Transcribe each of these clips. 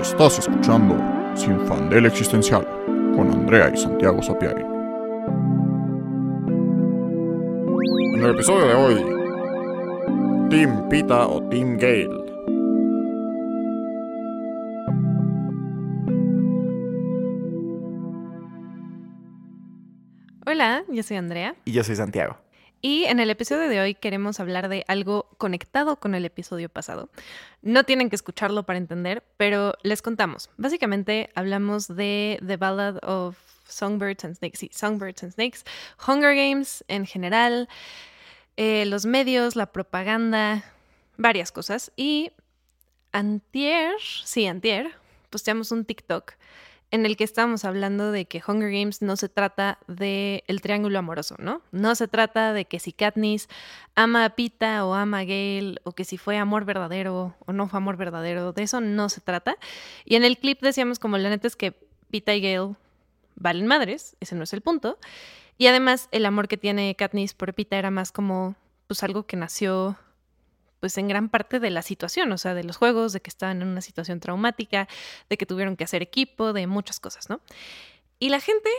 Estás escuchando Sin Fandel Existencial con Andrea y Santiago Sapiari. En el episodio de hoy, Team Pita o Team Gale. Hola, yo soy Andrea. Y yo soy Santiago. Y en el episodio de hoy queremos hablar de algo conectado con el episodio pasado. No tienen que escucharlo para entender, pero les contamos. Básicamente hablamos de The Ballad of Songbirds and Snakes, sí, Songbirds and Snakes, Hunger Games en general, eh, los medios, la propaganda, varias cosas. Y antier, sí, antier, posteamos un TikTok en el que estamos hablando de que Hunger Games no se trata del el triángulo amoroso, ¿no? No se trata de que si Katniss ama a Pita o ama a Gale o que si fue amor verdadero o no fue amor verdadero, de eso no se trata. Y en el clip decíamos como la neta es que Pita y Gale valen madres, ese no es el punto. Y además el amor que tiene Katniss por Pita era más como pues algo que nació pues en gran parte de la situación, o sea, de los juegos, de que estaban en una situación traumática, de que tuvieron que hacer equipo, de muchas cosas, ¿no? Y la gente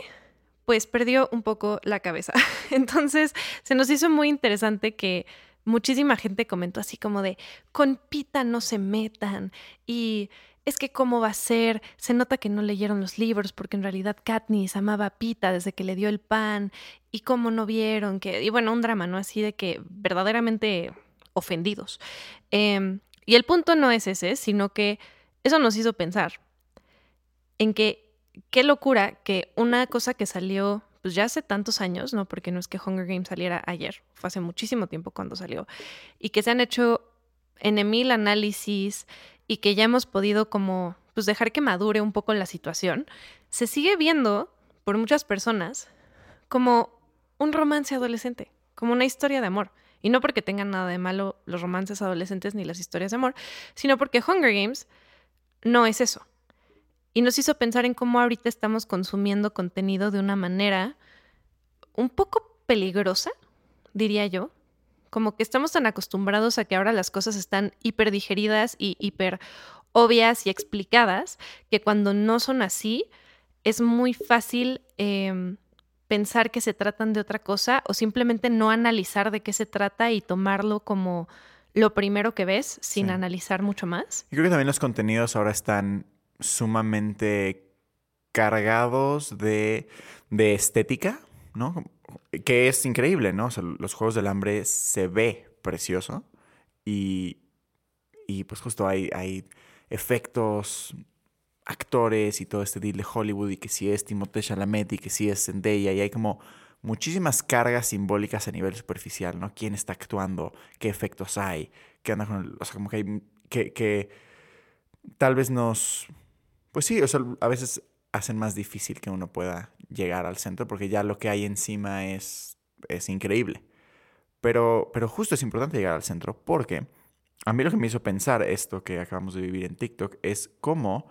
pues perdió un poco la cabeza. Entonces se nos hizo muy interesante que muchísima gente comentó así como de, con Pita no se metan y es que cómo va a ser, se nota que no leyeron los libros porque en realidad Katniss amaba a Pita desde que le dio el pan y cómo no vieron que, y bueno, un drama, ¿no? Así de que verdaderamente ofendidos. Em, y el punto no es ese, sino que eso nos hizo pensar en que qué locura que una cosa que salió pues ya hace tantos años, ¿no? Porque no es que Hunger Games saliera ayer, fue hace muchísimo tiempo cuando salió, y que se han hecho en mil análisis y que ya hemos podido como pues dejar que madure un poco la situación, se sigue viendo por muchas personas como un romance adolescente, como una historia de amor. Y no porque tengan nada de malo los romances adolescentes ni las historias de amor, sino porque Hunger Games no es eso. Y nos hizo pensar en cómo ahorita estamos consumiendo contenido de una manera un poco peligrosa, diría yo. Como que estamos tan acostumbrados a que ahora las cosas están hiper digeridas y hiper obvias y explicadas, que cuando no son así, es muy fácil em, pensar que se tratan de otra cosa o simplemente no analizar de qué se trata y tomarlo como lo primero que ves sin analizar mucho más. Yo creo que también los contenidos ahora están sumamente cargados de, estética, ¿no? Que es increíble, ¿no? los Juegos del Hambre se ve precioso y, y pues justo hay, hay efectos actores y todo este deal de Hollywood y que si es Timothée Chalamet y que si es Zendaya y hay como muchísimas cargas simbólicas a nivel superficial, ¿no? ¿Quién está actuando? ¿Qué efectos hay? ¿Qué anda con O sea, como que hay... Que, que tal vez nos... Pues sí, o sea, a veces hacen más difícil que uno pueda llegar al centro porque ya lo que hay encima es, es increíble. Pero, pero justo es importante llegar al centro porque a mí lo que me hizo pensar esto que acabamos de vivir en TikTok es cómo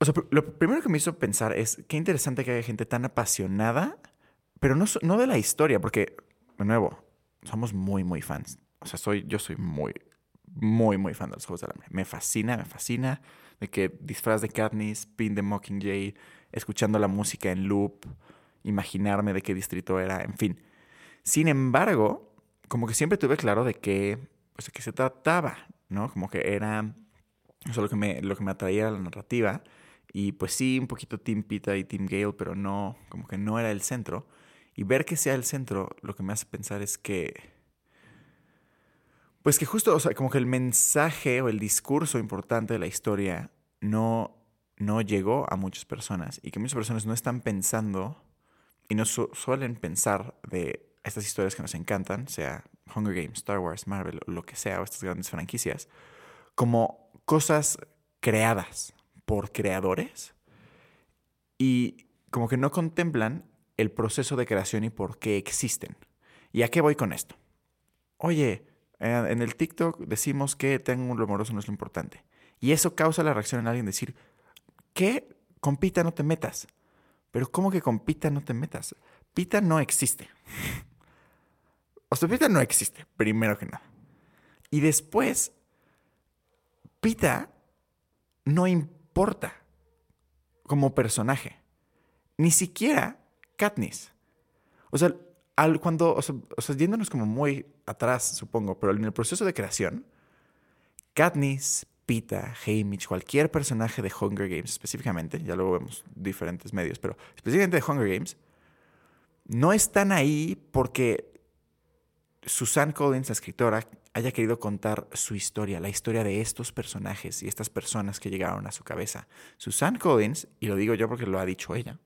o sea, lo primero que me hizo pensar es qué interesante que haya gente tan apasionada, pero no, no de la historia, porque, de nuevo, somos muy, muy fans. O sea, soy, yo soy muy, muy, muy fan de los Juegos del Hambre. Me fascina, me fascina de que disfraz de Katniss, pin de Mockingjay, escuchando la música en loop, imaginarme de qué distrito era, en fin. Sin embargo, como que siempre tuve claro de qué, pues, de qué se trataba, ¿no? Como que era, eso lo que me, lo que me atraía a la narrativa y pues sí, un poquito Team Pita y Team Gale, pero no, como que no era el centro. Y ver que sea el centro, lo que me hace pensar es que. Pues que justo, o sea, como que el mensaje o el discurso importante de la historia no, no llegó a muchas personas. Y que muchas personas no están pensando y no suelen pensar de estas historias que nos encantan, sea Hunger Games, Star Wars, Marvel, o lo que sea, o estas grandes franquicias, como cosas creadas, por creadores y como que no contemplan el proceso de creación y por qué existen. ¿Y a qué voy con esto? Oye, en el TikTok decimos que tengo un amoroso no es lo importante. Y eso causa la reacción en alguien decir, ¿qué? Con Pita no te metas. Pero ¿cómo que con Pita no te metas? Pita no existe. O sea, Pita no existe, primero que nada. Y después, Pita no importa como personaje. Ni siquiera Katniss. O sea, al, cuando, o sea, yéndonos como muy atrás, supongo, pero en el proceso de creación, Katniss, Pita, Haymitch, cualquier personaje de Hunger Games específicamente, ya luego vemos diferentes medios, pero específicamente de Hunger Games, no están ahí porque Susan Collins, la escritora, haya querido contar su historia, la historia de estos personajes y estas personas que llegaron a su cabeza. Susan Collins, y lo digo yo porque lo ha dicho ella,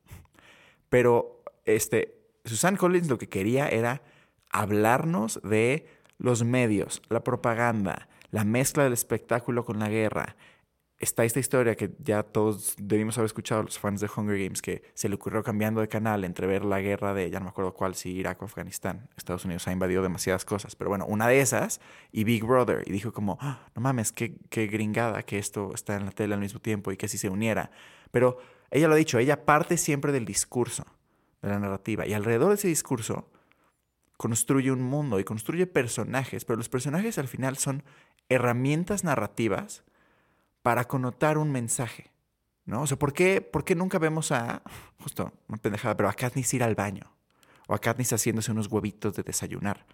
pero este, Susan Collins lo que quería era hablarnos de los medios, la propaganda, la mezcla del espectáculo con la guerra. Está esta historia que ya todos debimos haber escuchado, los fans de Hunger Games, que se le ocurrió cambiando de canal entre ver la guerra de, ya no me acuerdo cuál, si Irak o Afganistán. Estados Unidos ha invadido demasiadas cosas, pero bueno, una de esas y Big Brother. Y dijo como, "Ah, no mames, qué, qué gringada que esto está en la tele al mismo tiempo y que si se uniera. Pero ella lo ha dicho, ella parte siempre del discurso, de la narrativa. Y alrededor de ese discurso construye un mundo y construye personajes, pero los personajes al final son herramientas narrativas para connotar un mensaje, ¿no? O sea, ¿por qué, por qué nunca vemos a, justo, una pendejada, pero a Katniss ir al baño? O a Katniss haciéndose unos huevitos de desayunar.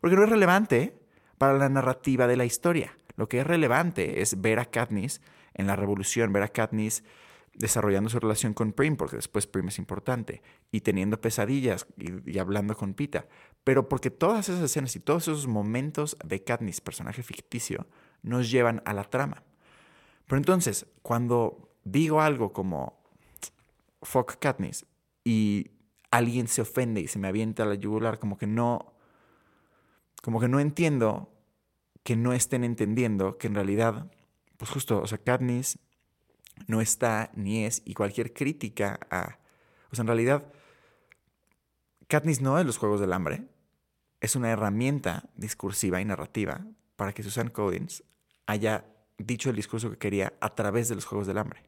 Porque no es relevante para la narrativa de la historia. Lo que es relevante es ver a Katniss en la revolución, ver a Katniss desarrollando su relación con Prim, porque después Prim es importante, y teniendo pesadillas y, y, hablando con Pita. Pero porque todas esas escenas y todos esos momentos de Katniss, personaje ficticio, nos llevan a la trama. Pero entonces, cuando digo algo como fuck Katniss y alguien se ofende y se me avienta la yugular, como que no, como que no entiendo que no estén entendiendo que en realidad, pues justo, o sea, Katniss no está ni es, y cualquier crítica a... O sea, en realidad, Katniss no es los Juegos del Hambre, es una herramienta discursiva y narrativa para que Susan Collins haya dicho el discurso que quería a través de los Juegos del Hambre.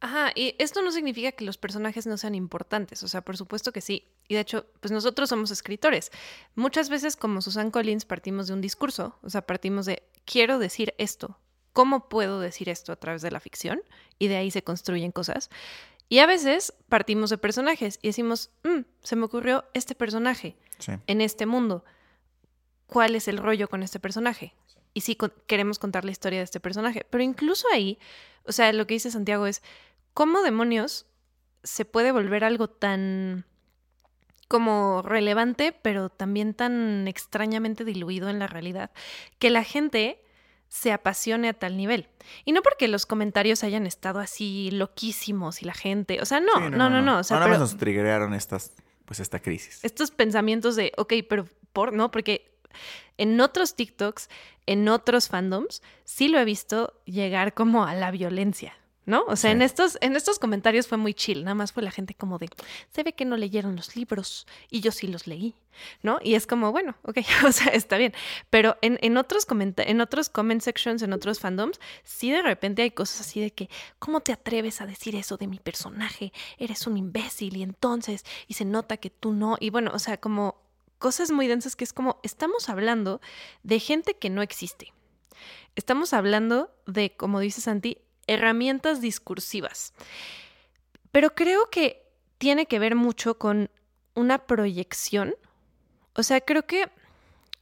Ajá, y esto no significa que los personajes no sean importantes, o sea, por supuesto que sí. Y de hecho, pues nosotros somos escritores. Muchas veces como Susan Collins partimos de un discurso, o sea, partimos de quiero decir esto, ¿cómo puedo decir esto a través de la ficción? Y de ahí se construyen cosas. Y a veces partimos de personajes y decimos, mm, se me ocurrió este personaje Sí. en este mundo. ¿Cuál es el rollo con este personaje? Y sí queremos contar la historia de este personaje. Pero incluso ahí, o sea, lo que dice Santiago es, ¿cómo demonios se puede volver algo tan como relevante, pero también tan extrañamente diluido en la realidad, que la gente se apasione a tal nivel. Y no porque los comentarios hayan estado así loquísimos y la gente, o sea, no, Sí, no, no, no, o sea, Nada más pero nos triggerearon estas, pues esta crisis. estos pensamientos de, ok, pero por, no, porque en otros TikToks, en otros fandoms, sí lo he visto llegar como a la violencia, ¿no? O sea, Sí. en, estos, en estos comentarios fue muy chill, nada más fue la gente como de, se ve que no leyeron los libros y yo sí los leí, ¿no? Y es como, bueno, ok, o sea, está bien. Pero en, en, otros, en otros comment sections, en otros fandoms, sí de repente hay cosas así de que, ¿cómo te atreves a decir eso de mi personaje? Eres un imbécil y entonces, y se nota que tú no. Y bueno, o sea, como cosas muy densas que es como, estamos hablando de gente que no existe. Estamos hablando de, como dice Santi, herramientas discursivas. Pero creo que tiene que ver mucho con una proyección. O sea, creo que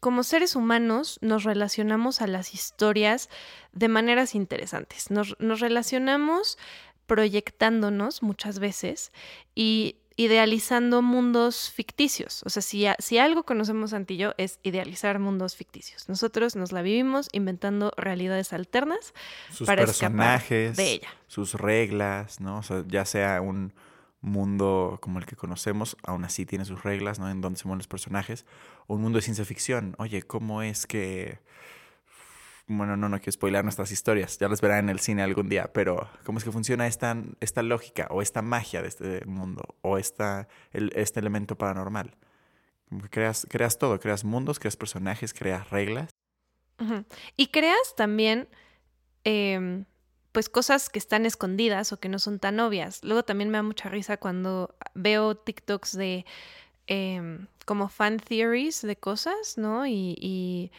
como seres humanos nos relacionamos a las historias de maneras interesantes. Nos, nos relacionamos proyectándonos muchas veces y idealizando mundos ficticios. O sea, si, a, si algo conocemos Santi y yo es idealizar mundos ficticios. Nosotros nos la vivimos inventando realidades alternas Sus para personajes, escapar de ella. sus reglas, ¿no? O sea, ya sea un mundo como el que conocemos, aún así tiene sus reglas, ¿no? En donde se mueven los personajes. O un mundo de ciencia ficción. Oye, ¿cómo es que bueno, no, no quiero spoiler nuestras historias, ya las verán en el cine algún día, pero ¿cómo es que funciona esta, esta lógica o esta magia de este mundo o esta, este elemento paranormal? Creas, creas todo, creas mundos, creas personajes, creas reglas. Y creas también, eh, pues, cosas que están escondidas o que no son tan obvias. Luego también me da mucha risa cuando veo TikToks de eh, como fan theories de cosas, ¿no? Y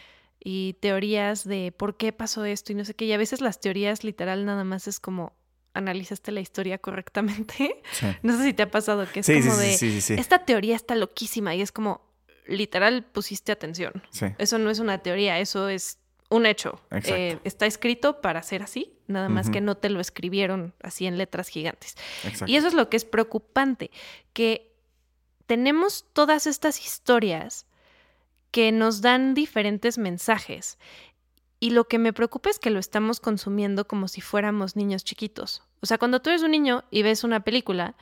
y teorías de por qué pasó esto y no sé qué. Y a veces las teorías literal nada más es como analizaste la historia correctamente. No sé si te ha pasado que es como de esta teoría está loquísima y es como literal pusiste atención. Eso no es una teoría, eso es un hecho. Eh, está escrito para ser así, nada más que no te lo escribieron así en letras gigantes. Y eso es lo que es preocupante, que tenemos todas estas historias que nos dan diferentes mensajes. Y lo que me preocupa es que lo estamos consumiendo como si fuéramos niños chiquitos. O sea, cuando tú eres un niño y ves una película,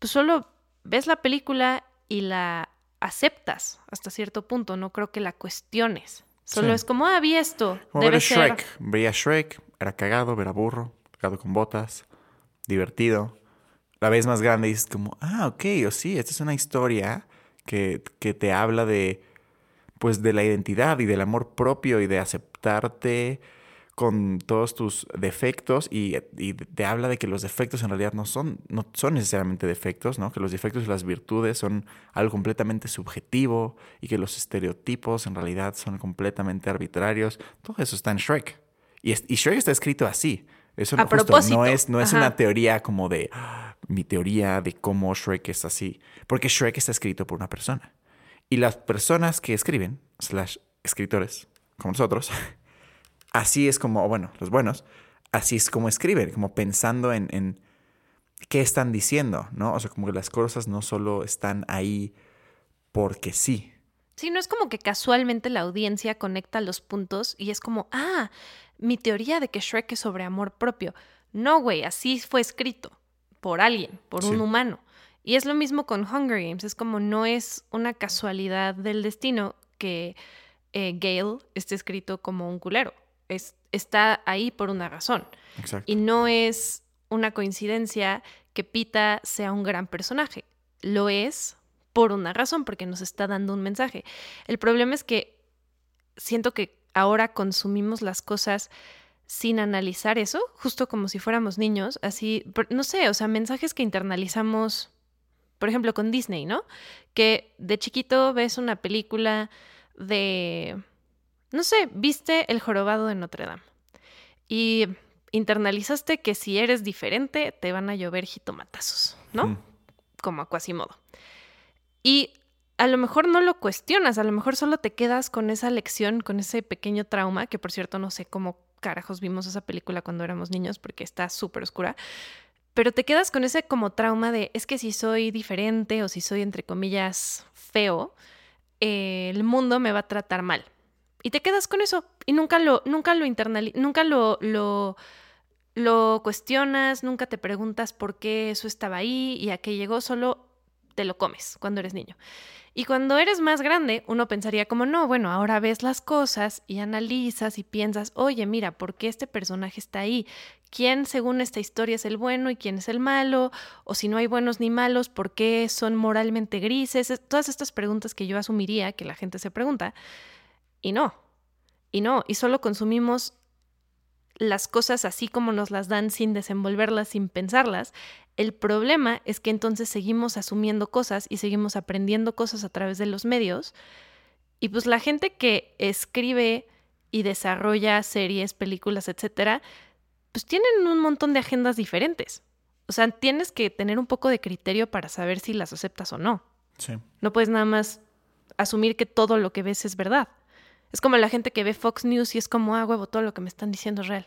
pues solo ves la película y la aceptas hasta cierto punto, no creo que la cuestiones. Solo es como, ah, vi esto. Como debe Shrek. Veía Shrek, era cagado, era burro, cagado con botas, divertido. La vez más grande y dices como, ah, ok, o sí, esta es una historia que, que te habla de, pues, de la identidad y del amor propio y de aceptarte con todos tus defectos y, te habla de que los defectos en realidad no son, no son necesariamente defectos, ¿no? Que los defectos y las virtudes son algo completamente subjetivo y que los estereotipos en realidad son completamente arbitrarios. Todo eso está en Shrek. Y, y Shrek está escrito así. Eso no, no es, no es una teoría como de ah, mi teoría de cómo Shrek es así. Porque Shrek está escrito por una persona. Y las personas que escriben, slash escritores, como nosotros, así es como, bueno, los buenos, así es como escriben, como pensando en, en qué están diciendo, ¿no? O sea, como que las cosas no solo están ahí porque sí. Sí, no es como que casualmente la audiencia conecta los puntos y es como, ah, mi teoría de que Shrek es sobre amor propio. No, güey, así fue escrito por alguien, por un humano. Y es lo mismo con Hunger Games, es como no es una casualidad del destino que eh, Gale esté escrito como un culero está ahí por una razón. Y no es una coincidencia que Pita sea un gran personaje. Lo es por una razón, porque nos está dando un mensaje. El problema es que siento que ahora consumimos las cosas sin analizar eso, justo como si fuéramos niños, así, no sé, o sea, mensajes que internalizamos, por ejemplo, con Disney, ¿no? Que de chiquito ves una película de no sé, viste el jorobado de Notre Dame y internalizaste que si eres diferente te van a llover jitomatazos, ¿no? Como a Quasimodo. Y a lo mejor no lo cuestionas, a lo mejor solo te quedas con esa lección, con ese pequeño trauma, que por cierto no sé cómo carajos vimos esa película cuando éramos niños porque está súper oscura, pero te quedas con ese como trauma de es que si soy diferente o si soy entre comillas feo, eh, el mundo me va a tratar mal. Y te quedas con eso y nunca lo, nunca lo nunca lo, lo, lo cuestionas, nunca te preguntas por qué eso estaba ahí y a qué llegó, solo te lo comes cuando eres niño. Y cuando eres más grande, uno pensaría como, no, bueno, ahora ves las cosas y analizas y piensas, oye, mira, ¿por qué este personaje está ahí? ¿Quién según esta historia es el bueno y quién es el malo? O si no hay buenos ni malos, ¿por qué son moralmente grises? Todas estas preguntas que yo asumiría que la gente se pregunta. Y no, y no, y solo consumimos las cosas así como nos las dan sin desenvolverlas, sin pensarlas. El problema es que entonces seguimos asumiendo cosas y seguimos aprendiendo cosas a través de los medios. Y pues la gente que escribe y desarrolla series, películas, etcétera, pues tienen un montón de agendas diferentes. O sea, tienes que tener un poco de criterio para saber si las aceptas o no. Sí. No puedes nada más asumir que todo lo que ves es verdad. Es como la gente que ve Fox News y es como, ah, huevo, todo lo que me están diciendo es real.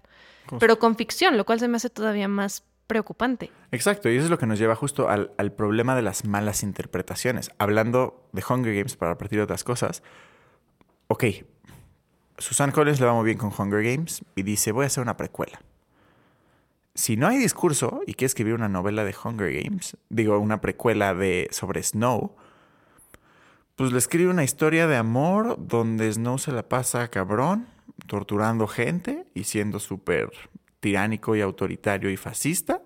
Pero con ficción, lo cual se me hace todavía más preocupante. Exacto, y eso es lo que nos lleva justo al, problema de las malas interpretaciones. Hablando de Hunger Games para partir de otras cosas, ok, Susan Collins le va muy bien con Hunger Games y dice, voy a hacer una precuela. Si no hay discurso y quiere escribir una novela de Hunger Games, digo, una precuela de, sobre Snow, pues le escribe una historia de amor donde Snow se la pasa cabrón, torturando gente y siendo súper tiránico y autoritario y fascista.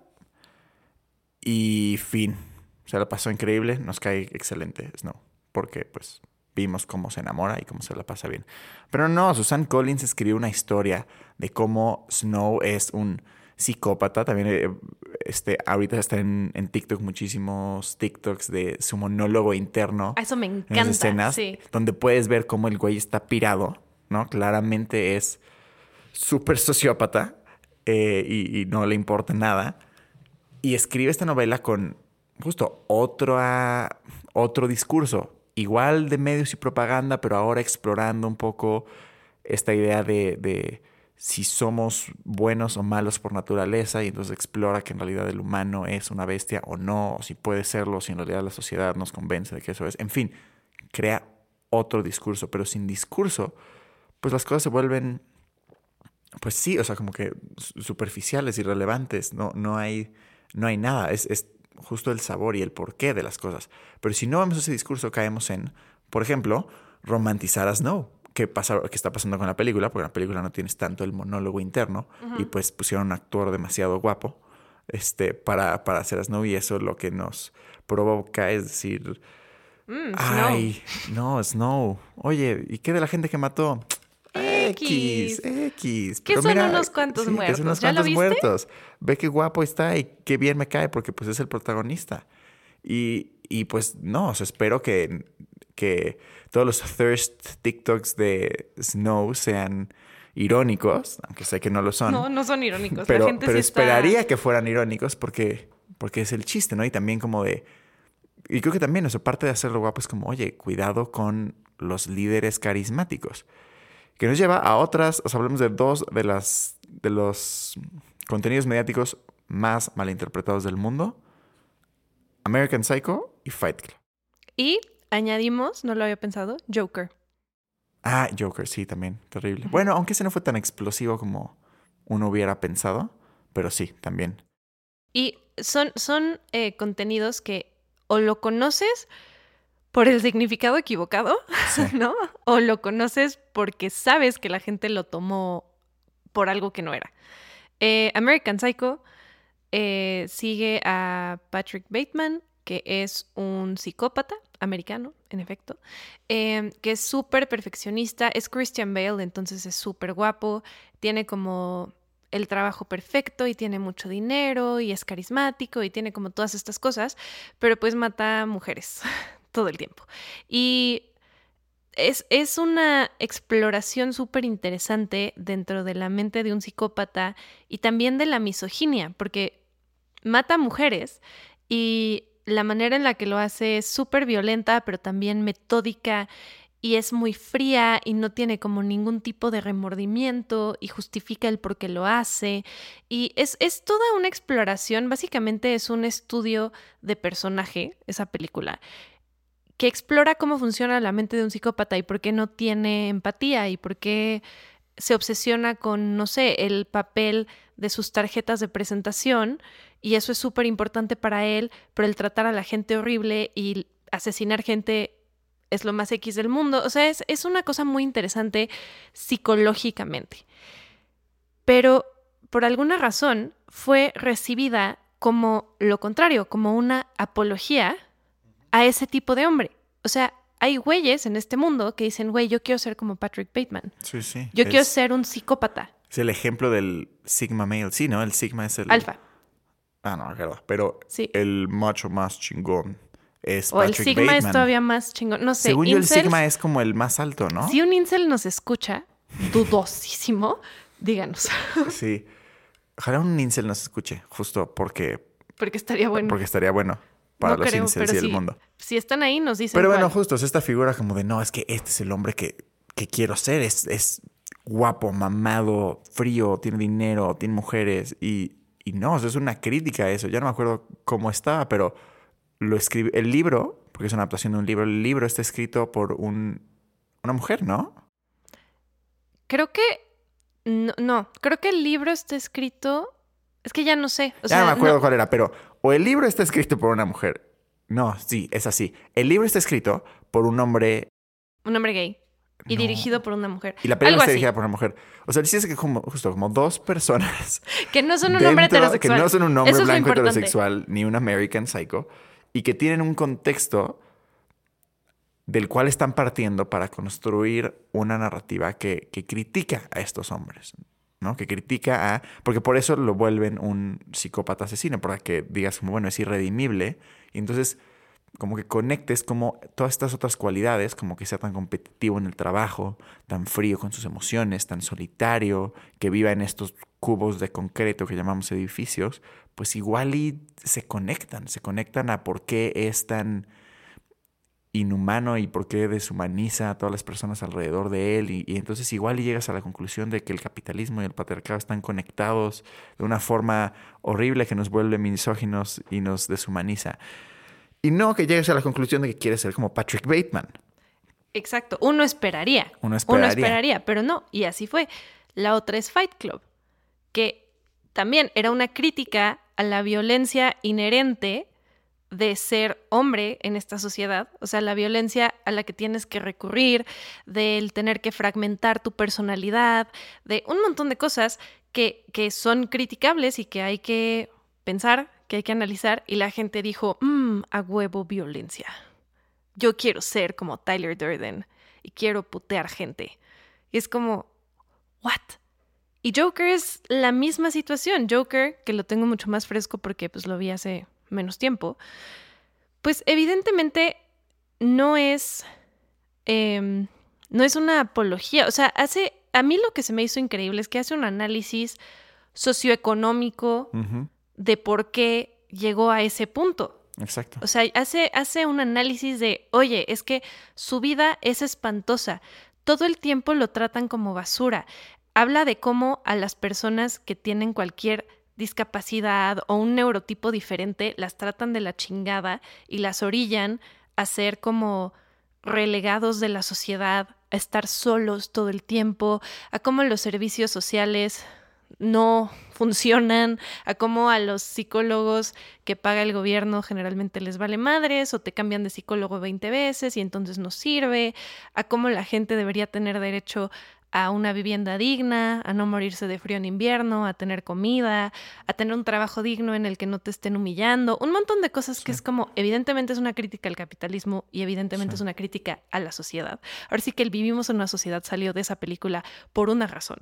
Y fin. Se la pasó increíble, nos cae excelente Snow, porque pues vimos cómo se enamora y cómo se la pasa bien. Pero no, Susan Collins escribió una historia de cómo Snow es un psicópata. También eh, este, ahorita está en, en, TikTok muchísimos TikToks de su monólogo interno. Eso me encanta. escenas donde puedes ver cómo el güey está pirado, ¿no? Claramente es súper sociópata eh, y, y no le importa nada. Y escribe esta novela con justo otro, ah, otro discurso, igual de medios y propaganda, pero ahora explorando un poco esta idea de, de si somos buenos o malos por naturaleza y entonces explora que en realidad el humano es una bestia o no, o si puede serlo, si en realidad la sociedad nos convence de que eso es. En fin, crea otro discurso, pero sin discurso, pues las cosas se vuelven, pues sí, o sea, como que superficiales, irrelevantes, no, no, hay, no hay nada, es, es justo el sabor y el porqué de las cosas. Pero si no vemos ese discurso, caemos en, por ejemplo, romantizar a Snow. ¿Qué, pasa, qué está pasando con la película? Porque en la película no tienes tanto el monólogo interno y pues pusieron un actor demasiado guapo este, para, para hacer a Snow y eso lo que nos provoca es decir, Mm, ay, no, Snow, oye, ¿y qué de la gente que mató? X. X, X. Que son mira, unos cuantos sí, que muertos. son unos ¿Ya lo cuantos viste? muertos. Ve qué guapo está y qué bien me cae porque pues es el protagonista. Y, y pues no, o sea, espero que, que todos los thirst TikToks de Snow sean irónicos, aunque sé que no lo son. No, no son irónicos. pero la gente pero sí está- esperaría que fueran irónicos porque, porque es el chiste, ¿no? Y también como de... Y creo que también, eso, parte de hacerlo guapo es como, oye, cuidado con los líderes carismáticos. Que nos lleva a otras, o sea, hablamos de dos de las de los contenidos mediáticos más malinterpretados del mundo. American Psycho y Fight Club. Y añadimos, no lo había pensado, Joker. Ah, Joker, sí, también, terrible. Bueno, aunque ese no fue tan explosivo como uno hubiera pensado, pero sí, también. Y son, son eh, contenidos que o lo conoces por el significado equivocado, Sí. ¿no? O lo conoces porque sabes que la gente lo tomó por algo que no era. Eh, American Psycho eh, sigue a Patrick Bateman, que es un psicópata americano, en efecto, eh, que es súper perfeccionista, es Christian Bale, entonces es súper guapo, tiene como el trabajo perfecto y tiene mucho dinero y es carismático y tiene como todas estas cosas, pero pues mata mujeres todo el tiempo. Y es, es una exploración súper interesante dentro de la mente de un psicópata y también de la misoginia, porque mata mujeres y la manera en la que lo hace es súper violenta, pero también metódica y es muy fría y no tiene como ningún tipo de remordimiento y justifica el por qué lo hace. Y es, es toda una exploración, básicamente es un estudio de personaje, esa película, que explora cómo funciona la mente de un psicópata y por qué no tiene empatía y por qué se obsesiona con, no sé, el papel de sus tarjetas de presentación y eso es súper importante para él, pero el tratar a la gente horrible y asesinar gente es lo más X del mundo. O sea, es, es una cosa muy interesante psicológicamente. Pero por alguna razón fue recibida como lo contrario, como una apología a ese tipo de hombre. O sea, hay güeyes en este mundo que dicen, güey, yo quiero ser como Patrick Bateman. Sí, sí. Yo es, quiero ser un psicópata. Es el ejemplo del Sigma Male. Sí, ¿no? El Sigma es el... Alfa. Ah, no, claro. Pero Sí. el macho más chingón es O el Sigma es todavía más chingón. No sé. Según yo, el Sigma es como el más alto, ¿no? Si un incel nos escucha, dudosísimo, díganos. Sí. Ojalá un incel nos escuche, justo porque, Porque estaría bueno. porque estaría bueno para No los creo, incels y el mundo. Si están ahí, nos dicen. Pero bueno, cuál. justo es esta figura como de, no, es que este es el hombre que, que quiero ser. Es, es guapo, mamado, frío, tiene dinero, tiene mujeres. Y, y no, o sea, es una crítica a eso. Ya no me acuerdo cómo estaba, pero lo escribe. El libro, porque es una adaptación de un libro, el libro está escrito por un, una mujer, ¿no? Creo que. No, no, creo que el libro está escrito. Es que ya no sé. O ya sea, no me acuerdo no- cuál era, pero o el libro está escrito por una mujer. No, sí, es así. El libro está escrito por un hombre un hombre gay. Y No. dirigido por una mujer. y la película está así. dirigida por una mujer. O sea, chiste es que como, justo como dos personas Que no son un hombre heterosexual. Que no son un hombre Eso blanco heterosexual ni un American Psycho y que tienen un contexto del cual están partiendo para construir una narrativa que, que critica a estos hombres, ¿no? Que critica a... Porque por eso lo vuelven un psicópata asesino, para que digas como, bueno, es irredimible. Y entonces como que conectes como todas estas otras cualidades, como que sea tan competitivo en el trabajo, tan frío con sus emociones, tan solitario, que viva en estos cubos de concreto que llamamos edificios, pues igual y se conectan, se conectan a por qué es tan inhumano y por qué deshumaniza a todas las personas alrededor de él. Y, entonces igual y llegas a la conclusión de que el capitalismo y el patriarcado están conectados de una forma horrible que nos vuelve misóginos y nos deshumaniza. Y no que llegues a la conclusión de que quieres ser como Patrick Bateman. Exacto, uno esperaría. Uno esperaría. Uno esperaría, pero no, y así fue. La otra es Fight Club, que también era una crítica a la violencia inherente de ser hombre en esta sociedad, o sea, la violencia a la que tienes que recurrir, del tener que fragmentar tu personalidad, de un montón de cosas que, que son criticables y que hay que pensar, que hay que analizar, y la gente dijo, mmm, a huevo violencia. Yo quiero ser como Tyler Durden y quiero putear gente. Y es como, ¿what? Y Joker es la misma situación. Joker, que lo tengo mucho más fresco porque pues lo vi hace menos tiempo, pues evidentemente no es, em, no es una apología. O sea, hace, a mí lo que se me hizo increíble es que hace un análisis socioeconómico de por qué llegó a ese punto. Exacto. O sea, hace, hace un análisis de, oye, es que su vida es espantosa. Todo el tiempo lo tratan como basura. Habla de cómo a las personas que tienen cualquier discapacidad o un neurotipo diferente, las tratan de la chingada y las orillan a ser como relegados de la sociedad, a estar solos todo el tiempo, a cómo los servicios sociales no funcionan, a cómo a los psicólogos que paga el gobierno generalmente les vale madres o te cambian de psicólogo 20 veces y entonces no sirve, a cómo la gente debería tener derecho a una vivienda digna, a no morirse de frío en invierno, a tener comida, a tener un trabajo digno en el que no te estén humillando, un montón de cosas que es como, evidentemente es una crítica al capitalismo y evidentemente es una crítica a la sociedad. Ahora sí que el vivimos en una sociedad salió de esa película por una razón.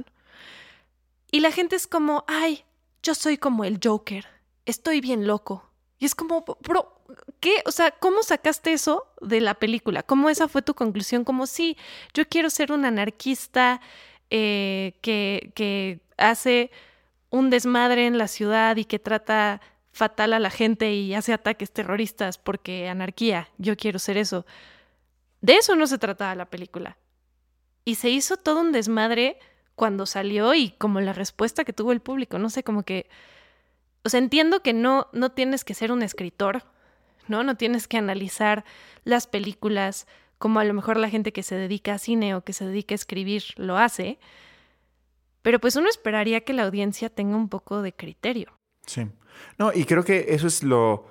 Y la gente es como, ay, yo soy como el Joker, estoy bien loco. Y es como, bro, ¿qué? O sea, ¿cómo sacaste eso de la película? ¿Cómo esa fue tu conclusión? Como, sí, yo quiero ser un anarquista eh, que, que hace un desmadre en la ciudad y que trata fatal a la gente y hace ataques terroristas porque anarquía, yo quiero ser eso. De eso no se trataba la película. Y se hizo todo un desmadre cuando salió y como la respuesta que tuvo el público, no sé, como que o sea, entiendo que no, no tienes que ser un escritor, ¿no? No tienes que analizar las películas como a lo mejor la gente que se dedica a cine o que se dedica a escribir lo hace, pero pues uno esperaría que la audiencia tenga un poco de criterio. Sí. No, y creo que eso es lo,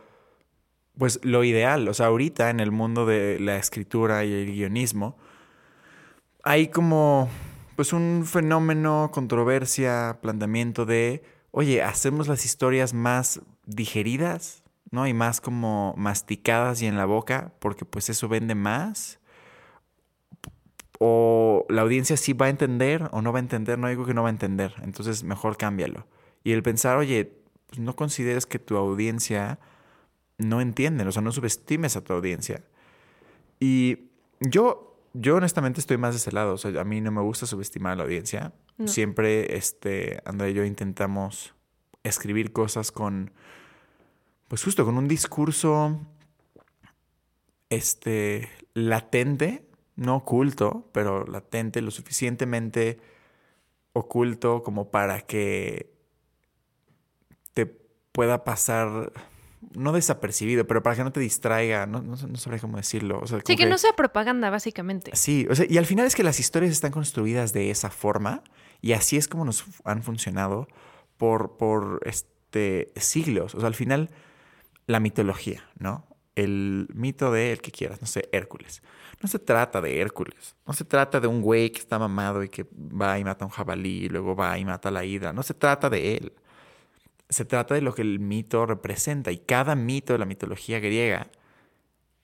pues lo ideal. O sea, ahorita en el mundo de la escritura y el guionismo, hay como, pues un fenómeno, controversia, planteamiento de oye, hacemos las historias más digeridas, ¿no? Y más como masticadas y en la boca, porque pues eso vende más. O la audiencia sí va a entender o no va a entender, no digo que no va a entender, entonces mejor cámbialo. Y el pensar, oye, pues no consideres que tu audiencia no entiende, o sea, no subestimes a tu audiencia. Y yo, yo honestamente estoy más de ese lado, o sea, a mí no me gusta subestimar a la audiencia. Siempre, este, André y yo intentamos escribir cosas con, pues justo con un discurso, este, latente, no oculto, pero latente, lo suficientemente oculto como para que te pueda pasar no desapercibido, pero para que no te distraiga, no, no, sabría cómo decirlo. sí, que, no sea propaganda, básicamente. Sí, o sea, y al final es que las historias están construidas de esa forma y así es como nos han funcionado por, por este, siglos. O sea, al final, la mitología, ¿no? El mito de el que quieras, no sé, Hércules. No se trata de Hércules. No se trata de un güey que está mamado y que va y mata a un jabalí y luego va y mata a la hidra. No se trata de él. Se trata de lo que el mito representa. Y cada mito de la mitología griega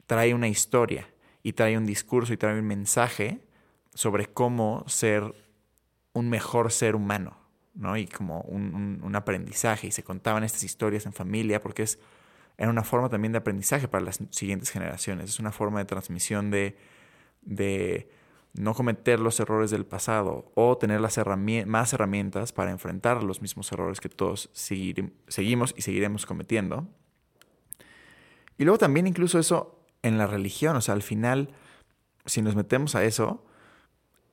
trae una historia y trae un discurso y trae un mensaje sobre cómo ser un mejor ser humano, ¿no? Y como un, aprendizaje. Y se contaban estas historias en familia porque es, era una forma también de aprendizaje para las siguientes generaciones. Es una forma de transmisión de no cometer los errores del pasado o tener las más herramientas para enfrentar los mismos errores que todos seguimos y seguiremos cometiendo. Y luego también incluso eso en la religión, o sea, al final, si nos metemos a eso,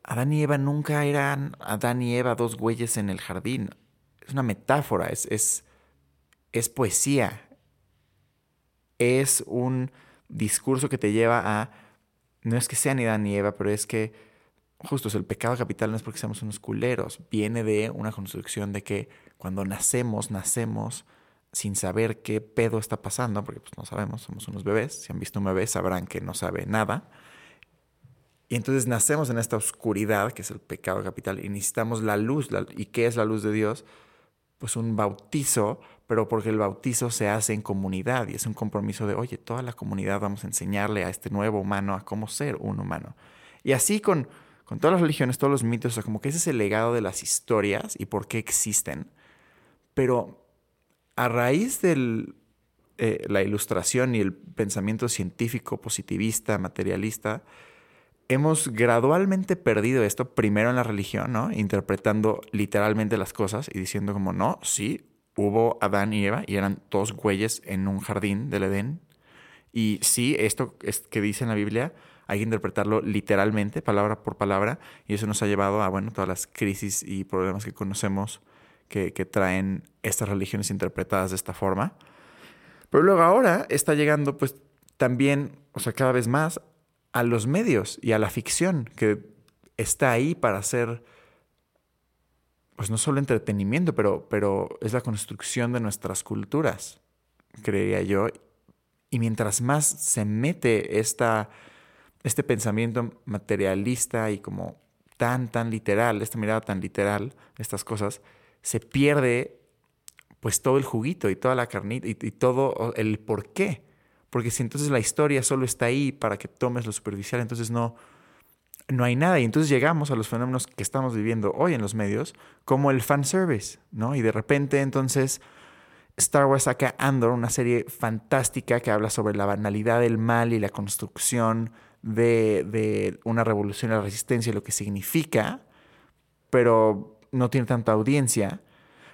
Adán y Eva nunca eran Adán y Eva dos güeyes en el jardín. Es una metáfora, es, es, es poesía. Es un discurso que te lleva a no es que sea ni Adán ni Eva, pero es que justo el pecado capital no es porque seamos unos culeros, viene de una construcción de que cuando nacemos, nacemos sin saber qué pedo está pasando, porque pues no sabemos, somos unos bebés, si han visto un bebé sabrán que no sabe nada. Y entonces nacemos en esta oscuridad, que es el pecado capital, y necesitamos la luz. ¿Y qué es la luz de Dios? Pues un bautizo pero porque el bautizo se hace en comunidad y es un compromiso de, oye, toda la comunidad vamos a enseñarle a este nuevo humano a cómo ser un humano. Y así con, con todas las religiones, todos los mitos, o sea, como que ese es el legado de las historias y por qué existen. Pero a raíz de eh, la ilustración y el pensamiento científico, positivista, materialista, hemos gradualmente perdido esto, primero en la religión, ¿no? Interpretando literalmente las cosas y diciendo como, no, sí, hubo Adán y Eva y eran dos güeyes en un jardín del Edén. Y sí, esto es que dice en la Biblia hay que interpretarlo literalmente, palabra por palabra, y eso nos ha llevado a, bueno, todas las crisis y problemas que conocemos que, traen estas religiones interpretadas de esta forma. Pero luego ahora está llegando, pues, también, o sea, cada vez más a los medios y a la ficción que está ahí para hacer pues no solo entretenimiento, pero, pero es la construcción de nuestras culturas, creería yo. Y mientras más se mete esta, este pensamiento materialista y como tan, tan literal, esta mirada tan literal, estas cosas, se pierde pues todo el juguito y toda la carnita y, todo el por qué. Porque si entonces la historia solo está ahí para que tomes lo superficial, entonces no, no hay nada. Y entonces llegamos a los fenómenos que estamos viviendo hoy en los medios, como el fanservice, ¿no? Y de repente entonces Star Wars saca Andor, una serie fantástica que habla sobre la banalidad del mal y la construcción de, una revolución y la resistencia y lo que significa, pero no tiene tanta audiencia.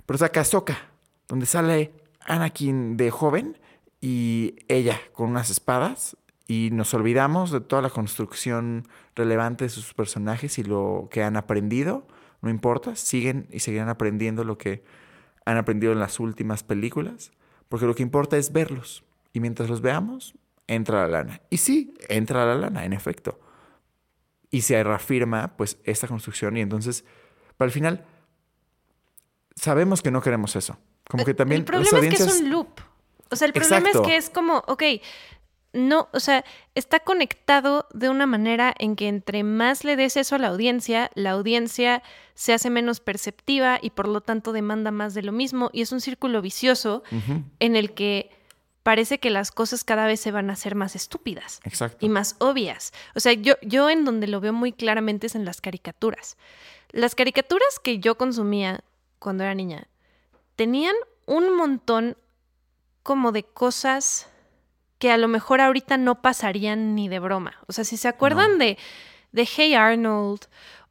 Pero saca Ahsoka, donde sale Anakin de joven y ella con unas espadas y nos olvidamos de toda la construcción relevante de sus personajes y lo que han aprendido. No importa, siguen y seguirán aprendiendo lo que han aprendido en las últimas películas, porque lo que importa es verlos. Y mientras los veamos, entra la lana. Y sí, entra la lana, en efecto. Y se reafirma pues esta construcción y entonces, para el final, sabemos que no queremos eso. Como que también... El problema es que es un loop. O sea, el problema es que es como, ok, no, o sea, está conectado de una manera en que entre más le des eso a la audiencia, la audiencia se hace menos perceptiva y por lo tanto demanda más de lo mismo y es un círculo vicioso en el que parece que las cosas cada vez se van a hacer más estúpidas y más obvias. O sea, yo, yo en donde lo veo muy claramente es en las caricaturas. Las caricaturas que yo consumía cuando era niña tenían un montón como de cosas que a lo mejor ahorita no pasarían ni de broma. O sea, si se acuerdan de, de Hey Arnold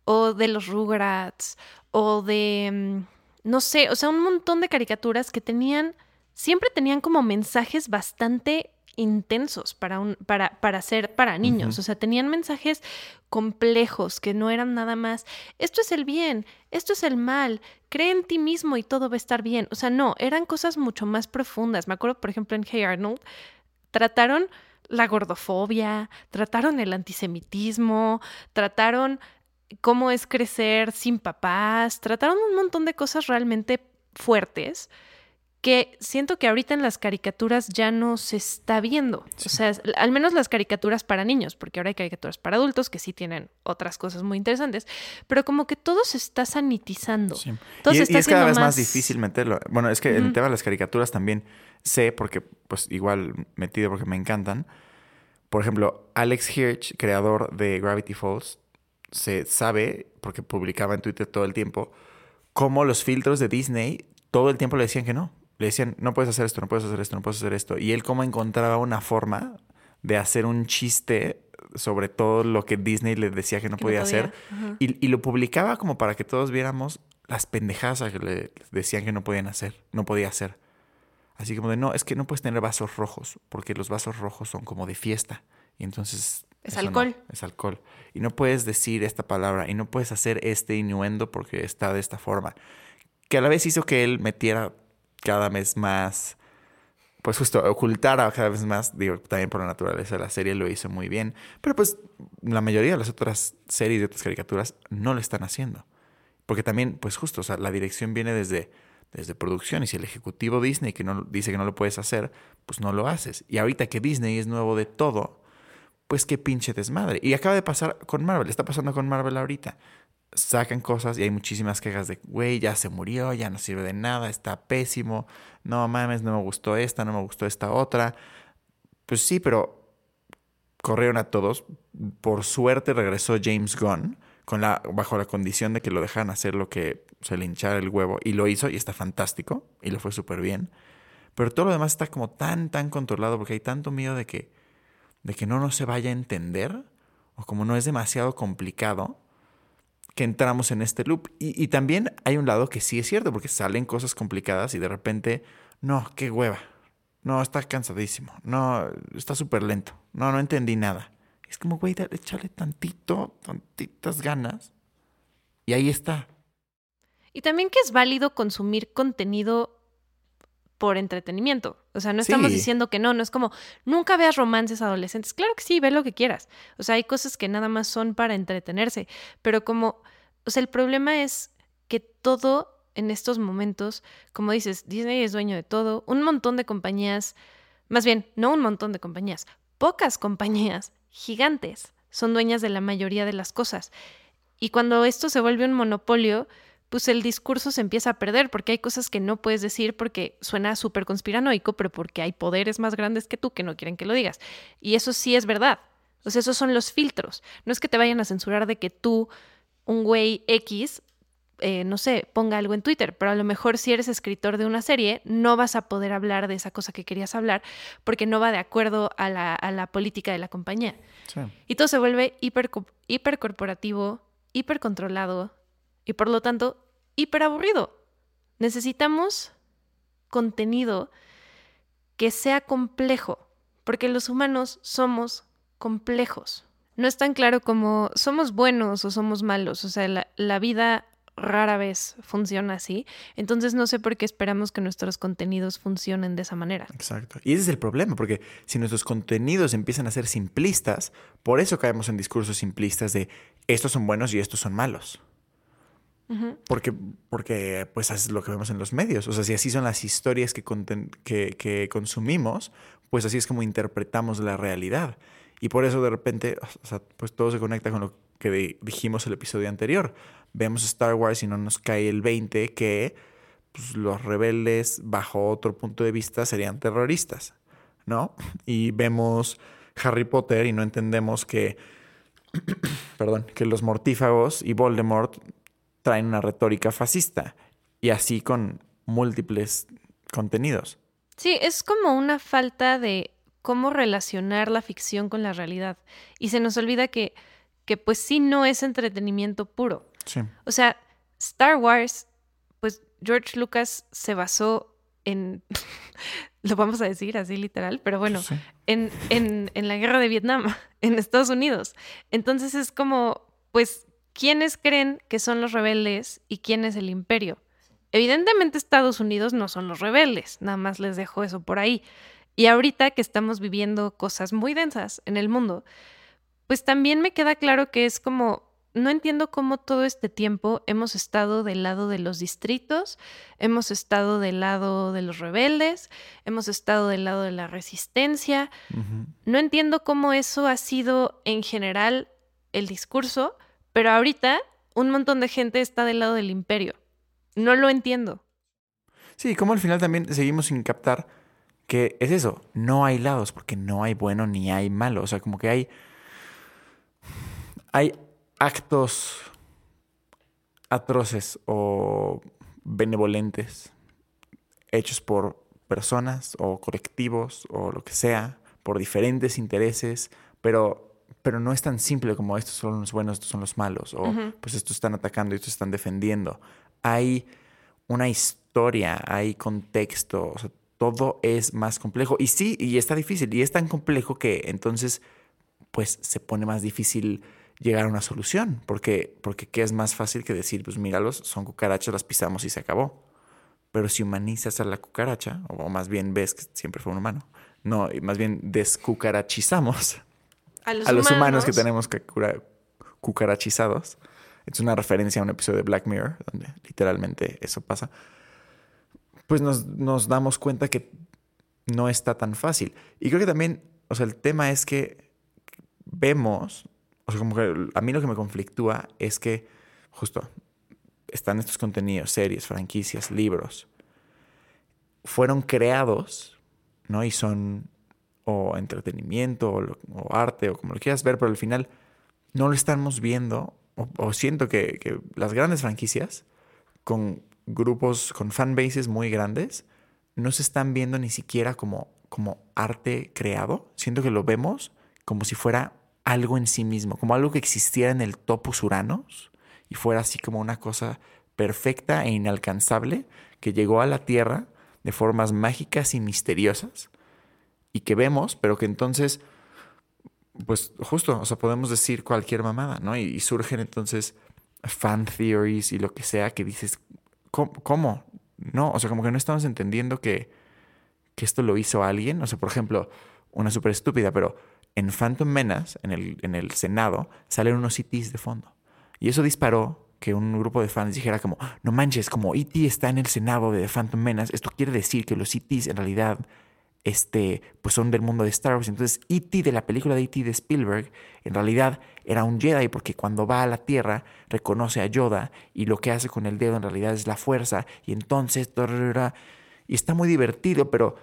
o de los Rugrats o de, mm, no sé, o sea, un montón de caricaturas que tenían, siempre tenían como mensajes bastante intensos para, un, para, para ser para niños. O sea, tenían mensajes complejos que no eran nada más, esto es el bien, esto es el mal, cree en ti mismo y todo va a estar bien. O sea, no, eran cosas mucho más profundas. Me acuerdo, por ejemplo, en Hey Arnold, Trataron la gordofobia, trataron el antisemitismo, trataron cómo es crecer sin papás, trataron un montón de cosas realmente fuertes que siento que ahorita en las caricaturas ya no se está viendo. O sea, al menos las caricaturas para niños, porque ahora hay caricaturas para adultos que sí tienen otras cosas muy interesantes, pero como que todo se está sanitizando. Todo y, es cada vez más... difícil meterlo. Bueno, es que el tema de las caricaturas también sé, porque pues igual metido porque me encantan. Por ejemplo, Alex Hirsch, creador de Gravity Falls, se sabe, porque publicaba en Twitter todo el tiempo, cómo los filtros de Disney todo el tiempo le decían que no le decían, no puedes hacer esto, no puedes hacer esto, no puedes hacer esto. Y él como encontraba una forma de hacer un chiste sobre todo lo que Disney le decía que no podía, hacer. Y, y, lo publicaba como para que todos viéramos las pendejadas que le decían que no podían hacer, no podía hacer. Así como de, no, es que no puedes tener vasos rojos, porque los vasos rojos son como de fiesta. Y entonces... Es alcohol. es alcohol. Y no puedes decir esta palabra y no puedes hacer este innuendo porque está de esta forma. Que a la vez hizo que él metiera cada vez más, pues justo ocultara cada vez más, digo, también por la naturaleza de la serie lo hizo muy bien. Pero pues la mayoría de las otras series y otras caricaturas no lo están haciendo. Porque también, pues justo, o sea, la dirección viene desde desde producción. Y si el ejecutivo Disney que no, dice que no lo puedes hacer, pues no lo haces. Y ahorita que Disney es nuevo de todo, pues qué pinche desmadre. Y acaba de pasar con Marvel, está pasando con Marvel ahorita. Sacan cosas y hay muchísimas quejas de, güey, ya se murió, ya no sirve de nada, está pésimo, no mames, no me gustó esta, no me gustó esta otra. Pues sí, pero corrieron a todos. Por suerte regresó James Gunn con la, bajo la condición de que lo dejaran hacer lo que se le hinchara el huevo. Y lo hizo y está fantástico y lo fue súper bien. Pero todo lo demás está como tan, tan controlado porque hay tanto miedo de que, de que no se vaya a entender o como no es demasiado complicado que entramos en este loop. Y, y también hay un lado que sí es cierto porque salen cosas complicadas y de repente, no, qué hueva. No, está cansadísimo. No, está súper lento. No, no entendí nada. Es como, güey, échale tantito, tantitas ganas. Y ahí está. Y también que es válido consumir contenido por entretenimiento. O sea, no estamos diciendo que no, no es como, nunca veas romances adolescentes. Claro que sí, ve lo que quieras. O sea, hay cosas que nada más son para entretenerse. Pero como, o sea, el problema es que todo en estos momentos, como dices, Disney es dueño de todo, un montón de compañías, más bien, no un montón de compañías, pocas compañías gigantes son dueñas de la mayoría de las cosas. Y cuando esto se vuelve un monopolio, pues el discurso se empieza a perder porque hay cosas que no puedes decir porque suena súper conspiranoico, pero porque hay poderes más grandes que tú que no quieren que lo digas. Y eso sí es verdad. O sea, esos son los filtros. No es que te vayan a censurar de que tú, un güey X, eh, no sé, ponga algo en Twitter, pero a lo mejor si eres escritor de una serie, no vas a poder hablar de esa cosa que querías hablar porque no va de acuerdo a la, política de la compañía. Y todo se vuelve hiper, hipercorporativo, hipercontrolado y por lo tanto hiperaburrido. Necesitamos contenido que sea complejo, porque los humanos somos complejos. No es tan claro como somos buenos o somos malos, o sea, la, la vida rara vez funciona así. Entonces no sé por qué esperamos que nuestros contenidos funcionen de esa manera. Exacto. Y ese es el problema, porque si nuestros contenidos empiezan a ser simplistas, por eso caemos en discursos simplistas de estos son buenos y estos son malos. Porque, porque pues es lo que vemos en los medios. O sea, si así son las historias que, que, que consumimos, pues así es como interpretamos la realidad. Y por eso de repente, o sea, pues todo se conecta con lo que dijimos el episodio anterior vemos Star Wars y no nos cae el 20 que pues, los rebeldes bajo otro punto de vista serían terroristas, ¿no? Y vemos Harry Potter y no entendemos que, perdón, que los mortífagos y Voldemort traen una retórica fascista y así con múltiples contenidos. Sí, es como una falta de cómo relacionar la ficción con la realidad. Y se nos olvida que, que pues sí no es entretenimiento puro. O sea, Star Wars, pues George Lucas se basó en, lo vamos a decir así literal, pero bueno, en, en, en la guerra de Vietnam, en Estados Unidos. Entonces es como, pues, ¿quiénes creen que son los rebeldes y quién es el imperio? Evidentemente Estados Unidos no son los rebeldes, nada más les dejo eso por ahí. Y ahorita que estamos viviendo cosas muy densas en el mundo, pues también me queda claro que es como no entiendo cómo todo este tiempo hemos estado del lado de los distritos, hemos estado del lado de los rebeldes, hemos estado del lado de la resistencia. No entiendo cómo eso ha sido en general el discurso, pero ahorita un montón de gente está del lado del imperio. No lo entiendo. Sí, como al final también seguimos sin captar que es eso, no hay lados, porque no hay bueno ni hay malo. O sea, como que hay. Hay actos atroces o benevolentes hechos por personas o colectivos o lo que sea, por diferentes intereses, pero, pero no es tan simple como estos son los buenos, estos son los malos, o pues estos están atacando y estos están defendiendo. Hay una historia, hay contexto, o sea, todo es más complejo. Y sí, y está difícil, y es tan complejo que entonces, pues se pone más difícil llegar a una solución, porque, porque ¿qué es más fácil que decir, pues míralos, son cucarachas, las pisamos y se acabó? Pero si humanizas a la cucaracha, o más bien ves que siempre fue un humano, no, más bien descucarachizamos A los, a los humanos, humanos que tenemos que cura- cucarachizados. Es una referencia a un episodio de Black Mirror, donde literalmente eso pasa. Pues nos, nos damos cuenta que no está tan fácil. Y creo que también, o sea, el tema es que vemos, o sea, como que a mí lo que me conflictúa es que justo están estos contenidos, series, franquicias, libros, fueron creados, ¿no? Y son o entretenimiento o, arte o como lo quieras ver, pero al final no lo estamos viendo o, siento que, que las grandes franquicias con grupos, con fanbases muy grandes, no se están viendo ni siquiera como, como arte creado. Siento que lo vemos como si fuera algo en sí mismo, como algo que existiera en el topos Uranos y fuera así como una cosa perfecta e inalcanzable que llegó a la Tierra de formas mágicas y misteriosas y que vemos, pero que entonces, pues justo, o sea, podemos decir cualquier mamada, ¿no? Y, surgen entonces fan theories y lo que sea que dices, ¿cómo? cómo? No, o sea, como que no estamos entendiendo que, que esto lo hizo alguien. O sea, por ejemplo, una súper estúpida, pero en Phantom Menace, en el, en el Senado, salen unos ETs de fondo. Y eso disparó que un grupo de fans dijera como, no manches, como E.T. está en el Senado de Phantom Menace, esto quiere decir que los ETs en realidad este, pues son del mundo de Star Wars. Entonces, E.T. de la película de E.T. de Spielberg, en realidad era un Jedi porque cuando va a la Tierra reconoce a Yoda y lo que hace con el dedo en realidad es la fuerza. Y entonces, y está muy divertido, pero,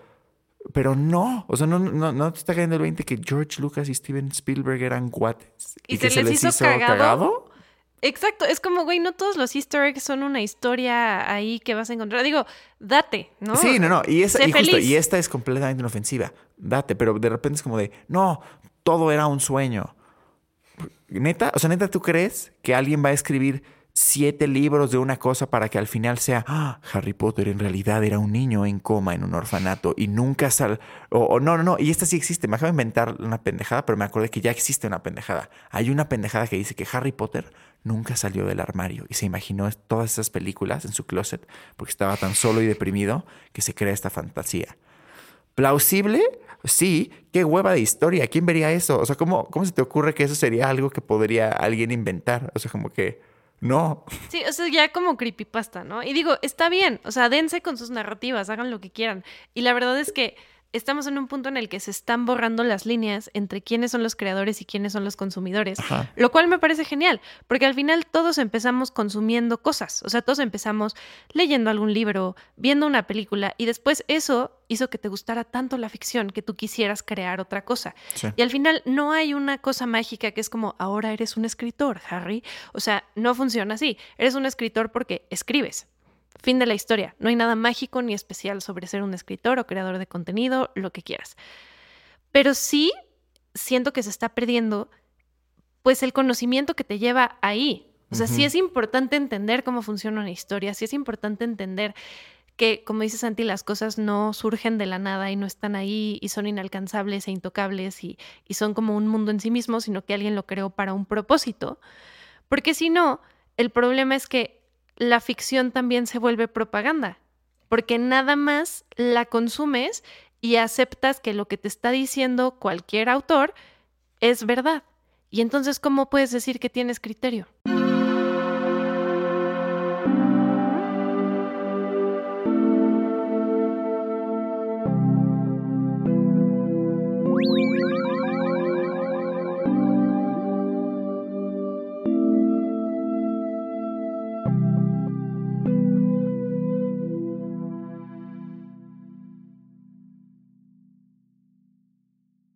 pero no, o sea, no, no, no te está cayendo el 20 que George Lucas y Steven Spielberg eran cuates ¿Y que se les hizo cagado? cagado. Exacto, es como, güey, no todos los easter eggs son una historia ahí que vas a encontrar. Digo, date, ¿no? Sí, no, no. Y, esa, Sé y, justo, y esta es completamente inofensiva. Date, pero de repente es como de, no, todo era un sueño. Neta, o sea, neta, ¿tú crees que alguien va a escribir siete libros de una cosa para que al final sea "Ah, Harry Potter en realidad era un niño en coma en un orfanato y nunca sal o, no no no y esta sí existe me acabo de inventar una pendejada pero me acordé que ya existe una pendejada hay una pendejada que dice que Harry Potter nunca salió del armario y se imaginó todas esas películas en su closet porque estaba tan solo y deprimido que se crea esta fantasía ¿Plausible? Sí, qué hueva de historia. ¿Quién vería eso? O sea, ¿cómo, ¿cómo se te ocurre que eso sería algo que podría alguien inventar? O sea, como que no. Sí, o sea, ya como creepypasta, ¿no? Y digo, está bien, o sea, dense con sus narrativas, hagan lo que quieran. Y la verdad es que estamos en un punto en el que se están borrando las líneas entre quiénes son los creadores y quiénes son los consumidores, Ajá. lo cual me parece genial, porque al final todos empezamos consumiendo cosas, o sea, todos empezamos leyendo algún libro, viendo una película, y después eso hizo que te gustara tanto la ficción que tú quisieras crear otra cosa. Sí. Y al final no hay una cosa mágica que es como, ahora eres un escritor, Harry. O sea, no funciona así. Eres un escritor porque escribes. Fin de la historia. No hay nada mágico ni especial sobre ser un escritor o creador de contenido, lo que quieras. Pero sí siento que se está perdiendo pues el conocimiento que te lleva ahí. O sea, sí es importante entender cómo funciona una historia, sí es importante entender que, como dice Santi, las cosas no surgen de la nada y no están ahí y son inalcanzables e intocables y, y son como un mundo en sí mismo, sino que alguien lo creó para un propósito. Porque si no, el problema es que la ficción también se vuelve propaganda, porque nada más la consumes y aceptas que lo que te está diciendo cualquier autor es verdad. Y entonces, ¿cómo puedes decir que tienes criterio?